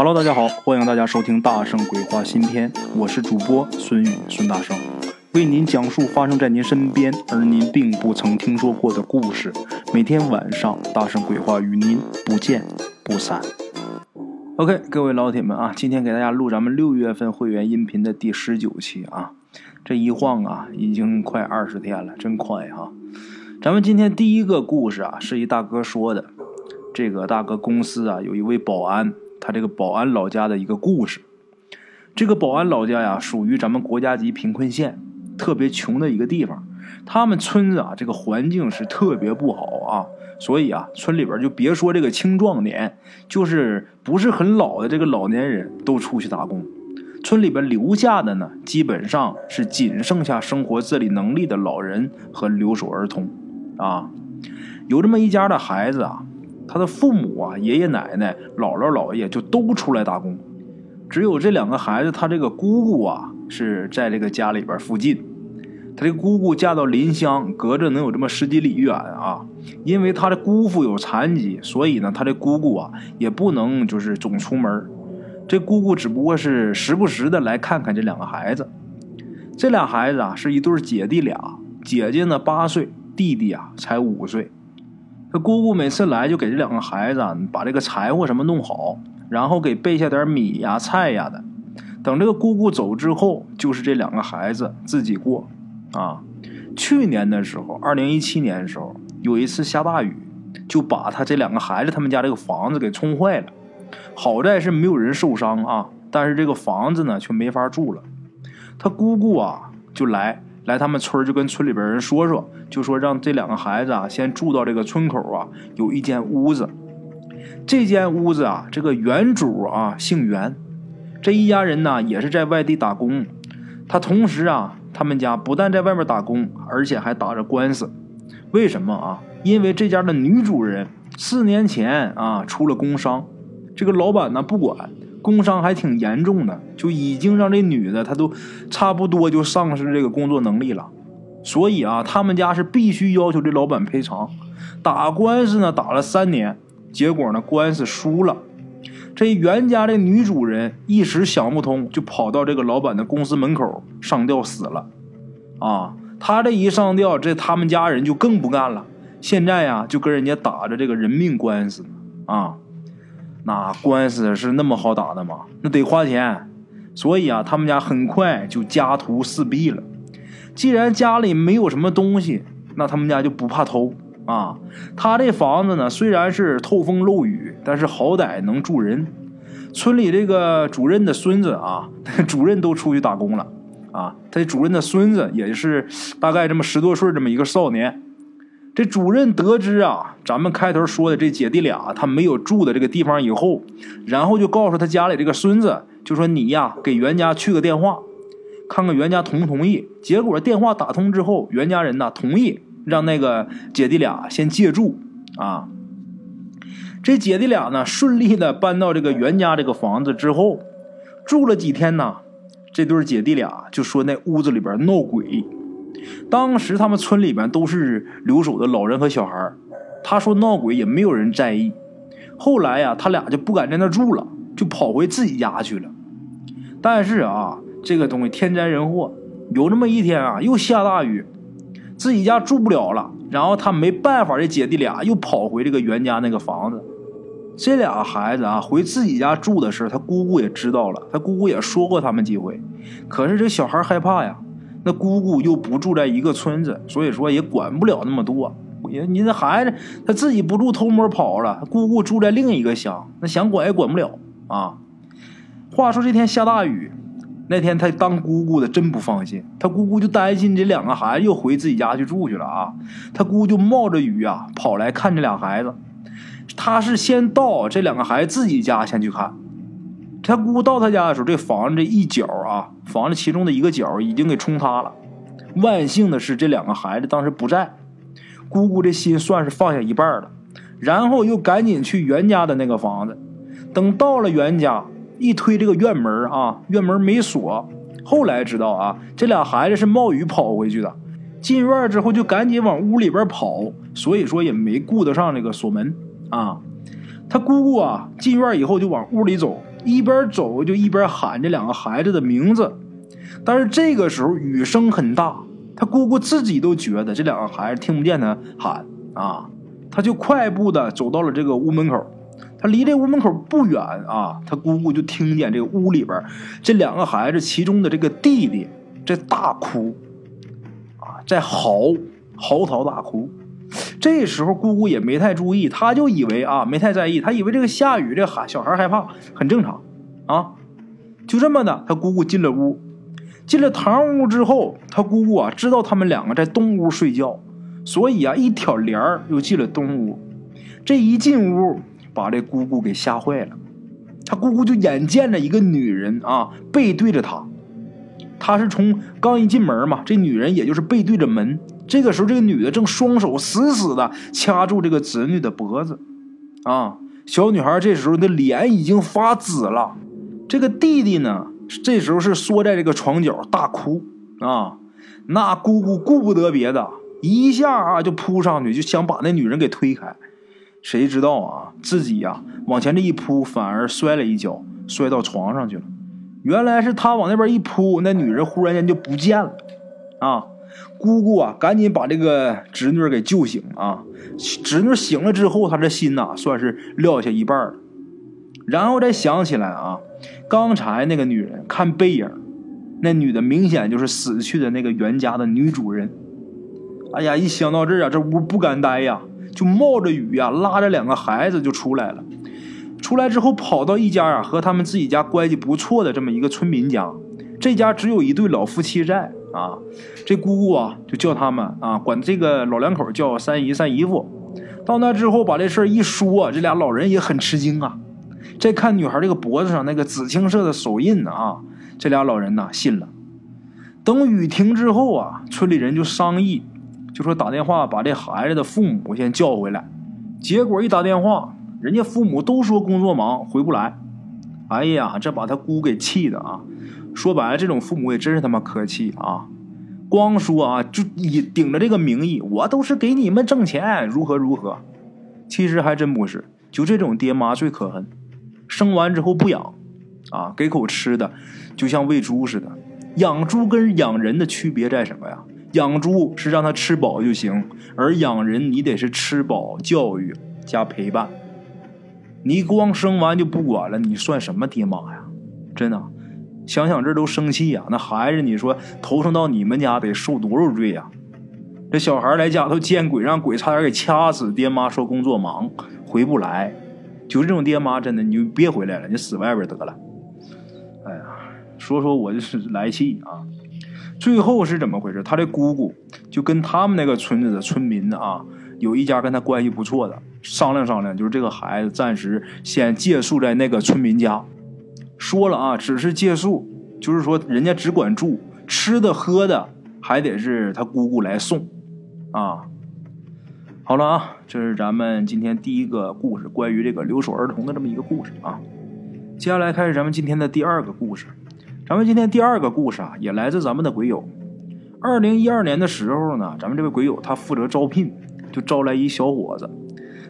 Hello，大家好，欢迎大家收听《大圣鬼话》新篇，我是主播孙宇，孙大圣为您讲述发生在您身边而您并不曾听说过的故事。每天晚上，《大圣鬼话》与您不见不散。OK，各位老铁们啊，今天给大家录咱们六月份会员音频的第十九期啊，这一晃啊，已经快二十天了，真快哈。咱们今天第一个故事啊，是一大哥说的，这个大哥公司啊，有一位保安。他这个保安老家的一个故事，这个保安老家呀，属于咱们国家级贫困县，特别穷的一个地方。他们村子啊，这个环境是特别不好啊，所以啊，村里边就别说这个青壮年，就是不是很老的这个老年人都出去打工。村里边留下的呢，基本上是仅剩下生活自理能力的老人和留守儿童啊。有这么一家的孩子啊。他的父母啊，爷爷奶奶、姥姥姥爷就都出来打工，只有这两个孩子，他这个姑姑啊是在这个家里边附近。他这姑姑嫁到临乡，隔着能有这么十几里远啊。因为他的姑父有残疾，所以呢，他的姑姑啊也不能就是总出门。这姑姑只不过是时不时的来看看这两个孩子。这俩孩子啊是一对姐弟俩，姐姐呢八岁，弟弟啊才五岁。这姑姑每次来就给这两个孩子啊把这个柴火什么弄好，然后给备下点米呀、菜呀的。等这个姑姑走之后，就是这两个孩子自己过。啊，去年的时候，二零一七年的时候，有一次下大雨，就把他这两个孩子他们家这个房子给冲坏了。好在是没有人受伤啊，但是这个房子呢却没法住了。他姑姑啊就来。来他们村就跟村里边人说说，就说让这两个孩子啊先住到这个村口啊，有一间屋子。这间屋子啊，这个原主啊姓袁，这一家人呢也是在外地打工。他同时啊，他们家不但在外面打工，而且还打着官司。为什么啊？因为这家的女主人四年前啊出了工伤，这个老板呢不管。工伤还挺严重的，就已经让这女的她都差不多就丧失这个工作能力了，所以啊，他们家是必须要求这老板赔偿。打官司呢，打了三年，结果呢，官司输了。这袁家的女主人一时想不通，就跑到这个老板的公司门口上吊死了。啊，他这一上吊，这他们家人就更不干了，现在呀，就跟人家打着这个人命官司啊。那官司是那么好打的吗？那得花钱，所以啊，他们家很快就家徒四壁了。既然家里没有什么东西，那他们家就不怕偷啊。他这房子呢，虽然是透风漏雨，但是好歹能住人。村里这个主任的孙子啊，主任都出去打工了啊。他主任的孙子也是大概这么十多岁这么一个少年。这主任得知啊，咱们开头说的这姐弟俩他没有住的这个地方以后，然后就告诉他家里这个孙子，就说你呀给袁家去个电话，看看袁家同不同意。结果电话打通之后，袁家人呢同意让那个姐弟俩先借住啊。这姐弟俩呢顺利的搬到这个袁家这个房子之后，住了几天呢，这对姐弟俩就说那屋子里边闹鬼。当时他们村里边都是留守的老人和小孩他说闹鬼也没有人在意。后来呀，他俩就不敢在那住了，就跑回自己家去了。但是啊，这个东西天灾人祸，有那么一天啊，又下大雨，自己家住不了了。然后他没办法，这姐弟俩又跑回这个袁家那个房子。这俩孩子啊，回自己家住的事他姑姑也知道了，他姑姑也说过他们几回。可是这小孩害怕呀。那姑姑又不住在一个村子，所以说也管不了那么多。你你这孩子他自己不住，偷摸跑了。姑姑住在另一个乡，那想管也管不了啊。话说这天下大雨，那天他当姑姑的真不放心，他姑姑就担心这两个孩子又回自己家去住去了啊。他姑就冒着雨啊跑来看这俩孩子，他是先到这两个孩子自己家先去看。他姑姑到他家的时候，这房子这一角啊，房子其中的一个角已经给冲塌了。万幸的是，这两个孩子当时不在，姑姑这心算是放下一半了。然后又赶紧去袁家的那个房子。等到了袁家，一推这个院门啊，院门没锁。后来知道啊，这俩孩子是冒雨跑回去的。进院之后就赶紧往屋里边跑，所以说也没顾得上这个锁门啊。他姑姑啊，进院以后就往屋里走。一边走就一边喊这两个孩子的名字。但是这个时候雨声很大，他姑姑自己都觉得这两个孩子听不见他喊啊，他就快步的走到了这个屋门口。他离这屋门口不远啊，他姑姑就听见这个屋里边这两个孩子其中的这个弟弟在大哭啊，在嚎嚎啕大哭。这时候姑姑也没太注意，他就以为啊没太在意，他以为这个下雨，这孩小孩害怕很正常啊。就这么的，他姑姑进了屋，进了堂屋之后，他姑姑啊知道他们两个在东屋睡觉，所以啊一挑帘儿又进了东屋。这一进屋。把这姑姑给吓坏了，他姑姑就眼见着一个女人啊背对着他，他是从刚一进门嘛，这女人也就是背对着门。这个时候，这个女的正双手死死的掐住这个侄女的脖子，啊，小女孩这时候的脸已经发紫了。这个弟弟呢，这时候是缩在这个床角大哭啊。那姑姑顾不得别的，一下啊就扑上去，就想把那女人给推开。谁知道啊，自己呀往前这一扑，反而摔了一跤，摔到床上去了。原来是他往那边一扑，那女人忽然间就不见了。啊，姑姑啊，赶紧把这个侄女给救醒啊。侄女醒了之后，她这心呐算是撂下一半了。然后再想起来啊，刚才那个女人看背影，那女的明显就是死去的那个袁家的女主人。哎呀，一想到这儿啊，这屋不敢待呀。就冒着雨呀，拉着两个孩子就出来了。出来之后，跑到一家啊和他们自己家关系不错的这么一个村民家。这家只有一对老夫妻在啊。这姑姑啊就叫他们啊，管这个老两口叫三姨、三姨夫。到那之后，把这事一说，这俩老人也很吃惊啊。再看女孩这个脖子上那个紫青色的手印啊，这俩老人呐信了。等雨停之后啊，村里人就商议。就说打电话把这孩子的父母先叫回来，结果一打电话，人家父母都说工作忙回不来。哎呀，这把他姑给气的啊！说白了，这种父母也真是他妈可气啊！光说啊，就以顶着这个名义，我都是给你们挣钱，如何如何。其实还真不是，就这种爹妈最可恨，生完之后不养，啊，给口吃的，就像喂猪似的。养猪跟养人的区别在什么呀？养猪是让它吃饱就行，而养人你得是吃饱、教育加陪伴。你光生完就不管了，你算什么爹妈呀？真的，想想这都生气呀！那孩子，你说投生到你们家得受多少罪呀？这小孩来家头见鬼，让鬼差点给掐死。爹妈说工作忙回不来，就这种爹妈，真的你就别回来了，你死外边得了。哎呀，说说我就是来气啊！最后是怎么回事？他的姑姑就跟他们那个村子的村民啊，有一家跟他关系不错的，商量商量，就是这个孩子暂时先借宿在那个村民家。说了啊，只是借宿，就是说人家只管住，吃的喝的还得是他姑姑来送。啊，好了啊，这是咱们今天第一个故事，关于这个留守儿童的这么一个故事啊。接下来开始咱们今天的第二个故事。咱们今天第二个故事啊，也来自咱们的鬼友。二零一二年的时候呢，咱们这位鬼友他负责招聘，就招来一小伙子。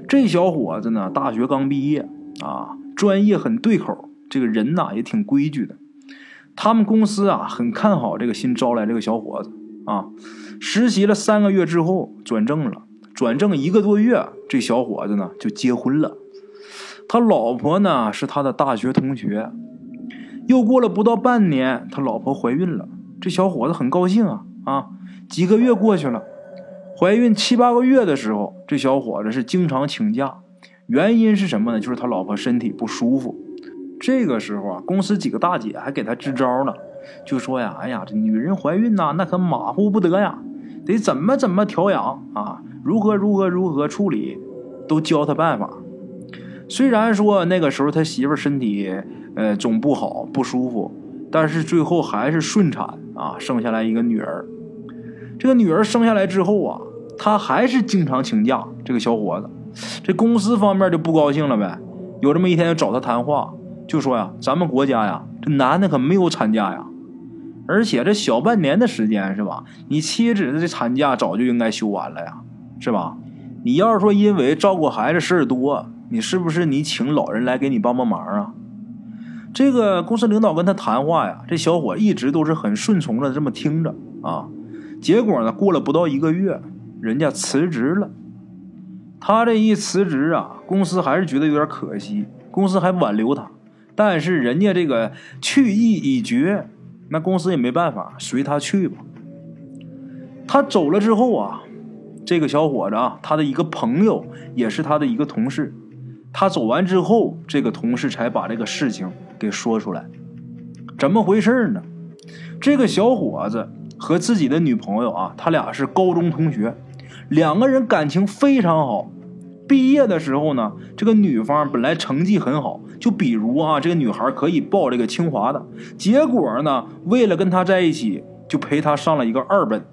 这小伙子呢，大学刚毕业啊，专业很对口，这个人呐也挺规矩的。他们公司啊很看好这个新招来这个小伙子啊。实习了三个月之后转正了，转正一个多月，这小伙子呢就结婚了。他老婆呢是他的大学同学。又过了不到半年，他老婆怀孕了，这小伙子很高兴啊啊！几个月过去了，怀孕七八个月的时候，这小伙子是经常请假，原因是什么呢？就是他老婆身体不舒服。这个时候啊，公司几个大姐还给他支招呢，就说呀：“哎呀，这女人怀孕呐，那可马虎不得呀，得怎么怎么调养啊，如何如何如何处理，都教他办法。”虽然说那个时候他媳妇身体。呃，总不好，不舒服，但是最后还是顺产啊，生下来一个女儿。这个女儿生下来之后啊，他还是经常请假。这个小伙子，这公司方面就不高兴了呗。有这么一天，就找他谈话，就说呀：“咱们国家呀，这男的可没有产假呀，而且这小半年的时间是吧？你妻子的这产假早就应该休完了呀，是吧？你要是说因为照顾孩子事儿多，你是不是你请老人来给你帮帮忙啊？”这个公司领导跟他谈话呀，这小伙一直都是很顺从的这么听着啊。结果呢，过了不到一个月，人家辞职了。他这一辞职啊，公司还是觉得有点可惜，公司还挽留他，但是人家这个去意已决，那公司也没办法，随他去吧。他走了之后啊，这个小伙子啊，他的一个朋友也是他的一个同事，他走完之后，这个同事才把这个事情给说出来。怎么回事呢？这个小伙子和自己的女朋友啊，他俩是高中同学。两个人感情非常好，毕业的时候呢，这个女方本来成绩很好，就比如啊，这个女孩可以报这个清华的，结果呢，为了跟他在一起，就陪他上了一个二本。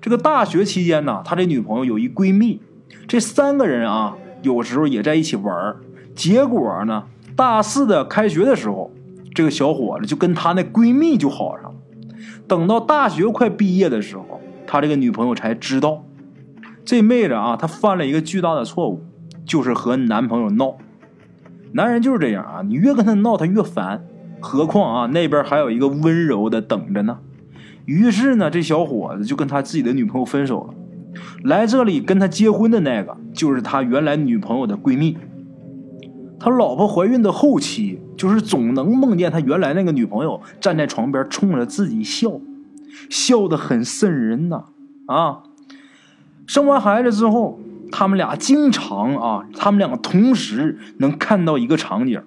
这个大学期间呢，他这女朋友有一闺蜜，这三个人啊，有时候也在一起玩结果呢，大四的开学的时候，这个小伙子就跟他那闺蜜就好上了。等到大学快毕业的时候，他这个女朋友才知道。这妹子啊，她犯了一个巨大的错误，就是和男朋友闹。男人就是这样啊，你越跟他闹，他越烦。何况啊，那边还有一个温柔的等着呢。于是呢，这小伙子就跟他自己的女朋友分手了。来这里跟他结婚的那个，就是他原来女朋友的闺蜜。他老婆怀孕的后期，就是总能梦见他原来那个女朋友站在床边冲着自己笑，笑得很瘆人呐啊！生完孩子之后，他们俩经常啊，他们两个同时能看到一个场景，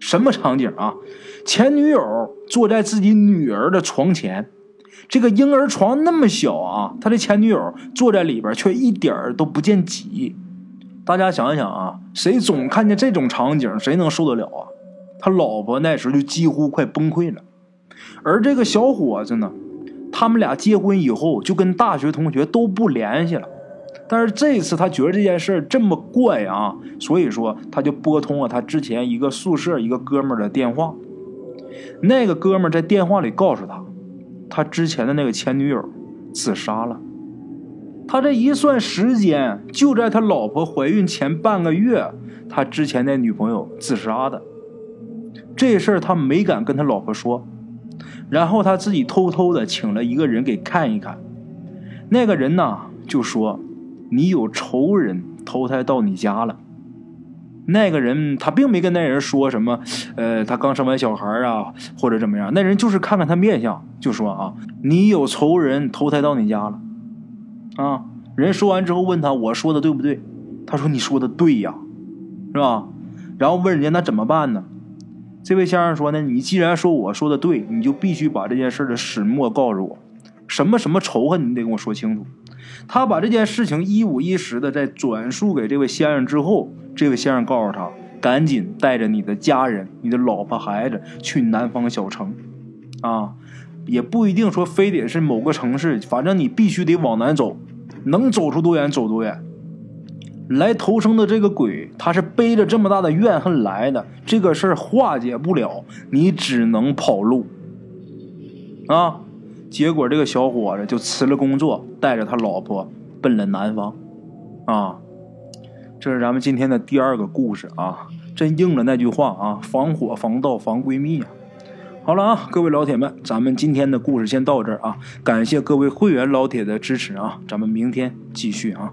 什么场景啊？前女友坐在自己女儿的床前，这个婴儿床那么小啊，他的前女友坐在里边却一点都不见挤。大家想一想啊，谁总看见这种场景，谁能受得了啊？他老婆那时候就几乎快崩溃了，而这个小伙子呢，他们俩结婚以后就跟大学同学都不联系了。但是这次他觉得这件事这么怪啊，所以说他就拨通了他之前一个宿舍一个哥们儿的电话。那个哥们儿在电话里告诉他，他之前的那个前女友自杀了。他这一算时间，就在他老婆怀孕前半个月，他之前那女朋友自杀的。这事儿他没敢跟他老婆说，然后他自己偷偷的请了一个人给看一看。那个人呢就说。你有仇人投胎到你家了，那个人他并没跟那人说什么，呃，他刚生完小孩啊，或者怎么样。那人就是看看他面相，就说啊，你有仇人投胎到你家了，啊。人说完之后问他，我说的对不对？他说你说的对呀，是吧？然后问人家那怎么办呢？这位先生说呢，你既然说我说的对，你就必须把这件事的始末告诉我，什么什么仇恨，你得跟我说清楚。他把这件事情一五一十的在转述给这位先生之后，这位先生告诉他：“赶紧带着你的家人、你的老婆孩子去南方小城，啊，也不一定说非得是某个城市，反正你必须得往南走，能走出多远走多远。来投生的这个鬼，他是背着这么大的怨恨来的，这个事儿化解不了，你只能跑路，啊。”结果这个小伙子就辞了工作，带着他老婆奔了南方，啊，这是咱们今天的第二个故事啊，真应了那句话啊，防火防盗防闺蜜啊。好了啊，各位老铁们，咱们今天的故事先到这儿啊，感谢各位会员老铁的支持啊，咱们明天继续啊。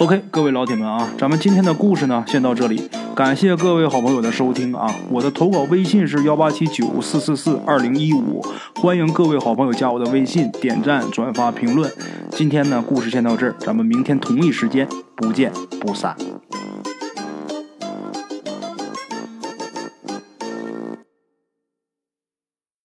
OK，各位老铁们啊，咱们今天的故事呢，先到这里。感谢各位好朋友的收听啊！我的投稿微信是幺八七九四四四二零一五，欢迎各位好朋友加我的微信，点赞、转发、评论。今天呢，故事先到这儿，咱们明天同一时间不见不散。